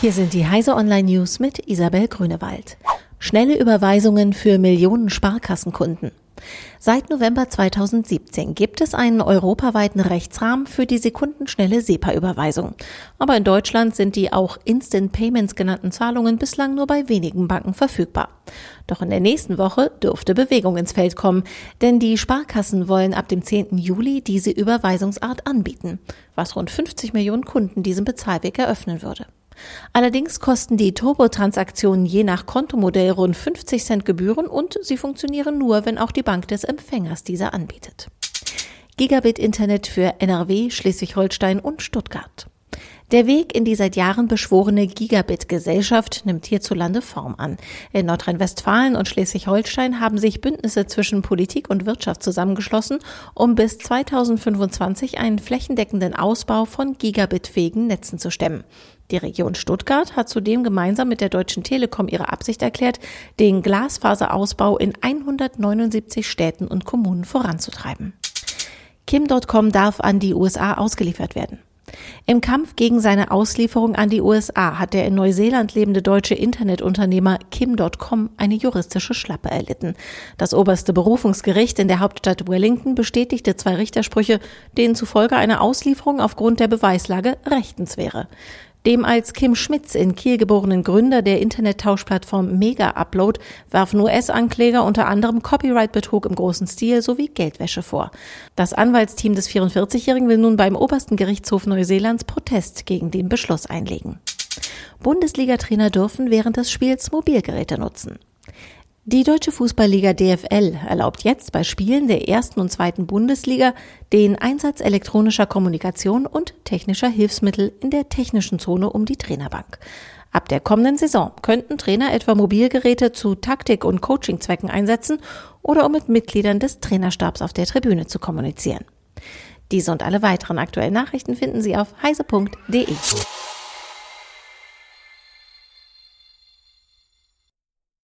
Hier sind die Heise Online News mit Isabel Grünewald. Schnelle Überweisungen für Millionen Sparkassenkunden. Seit November 2017 gibt es einen europaweiten Rechtsrahmen für die sekundenschnelle SEPA-Überweisung. Aber in Deutschland sind die auch Instant Payments genannten Zahlungen bislang nur bei wenigen Banken verfügbar. Doch in der nächsten Woche dürfte Bewegung ins Feld kommen, denn die Sparkassen wollen ab dem 10. Juli diese Überweisungsart anbieten, was rund 50 Millionen Kunden diesen Bezahlweg eröffnen würde. Allerdings kosten die Turbo-Transaktionen je nach Kontomodell rund 50 Cent Gebühren und sie funktionieren nur, wenn auch die Bank des Empfängers diese anbietet. Gigabit-Internet für NRW, Schleswig-Holstein und Stuttgart. Der Weg in die seit Jahren beschworene Gigabit-Gesellschaft nimmt hierzulande Form an. In Nordrhein-Westfalen und Schleswig-Holstein haben sich Bündnisse zwischen Politik und Wirtschaft zusammengeschlossen, um bis 2025 einen flächendeckenden Ausbau von Gigabit-fähigen Netzen zu stemmen. Die Region Stuttgart hat zudem gemeinsam mit der Deutschen Telekom ihre Absicht erklärt, den Glasfaserausbau in 179 Städten und Kommunen voranzutreiben. Kim.com darf an die USA ausgeliefert werden. Im Kampf gegen seine Auslieferung an die USA hat der in Neuseeland lebende deutsche Internetunternehmer Kim.com eine juristische Schlappe erlitten. Das oberste Berufungsgericht in der Hauptstadt Wellington bestätigte zwei Richtersprüche, denen zufolge eine Auslieferung aufgrund der Beweislage rechtens wäre. Dem als Kim Schmitz in Kiel geborenen Gründer der Internettauschplattform Mega Upload werfen US-Ankläger unter anderem Copyright-Betrug im großen Stil sowie Geldwäsche vor. Das Anwaltsteam des 44-Jährigen will nun beim obersten Gerichtshof Neuseelands Protest gegen den Beschluss einlegen. Bundesliga-Trainer dürfen während des Spiels Mobilgeräte nutzen. Die deutsche Fußballliga DFL erlaubt jetzt bei Spielen der ersten und zweiten Bundesliga den Einsatz elektronischer Kommunikation und technischer Hilfsmittel in der technischen Zone um die Trainerbank. Ab der kommenden Saison könnten Trainer etwa Mobilgeräte zu Taktik- und Coachingzwecken einsetzen oder um mit Mitgliedern des Trainerstabs auf der Tribüne zu kommunizieren. Diese und alle weiteren aktuellen Nachrichten finden Sie auf heise.de.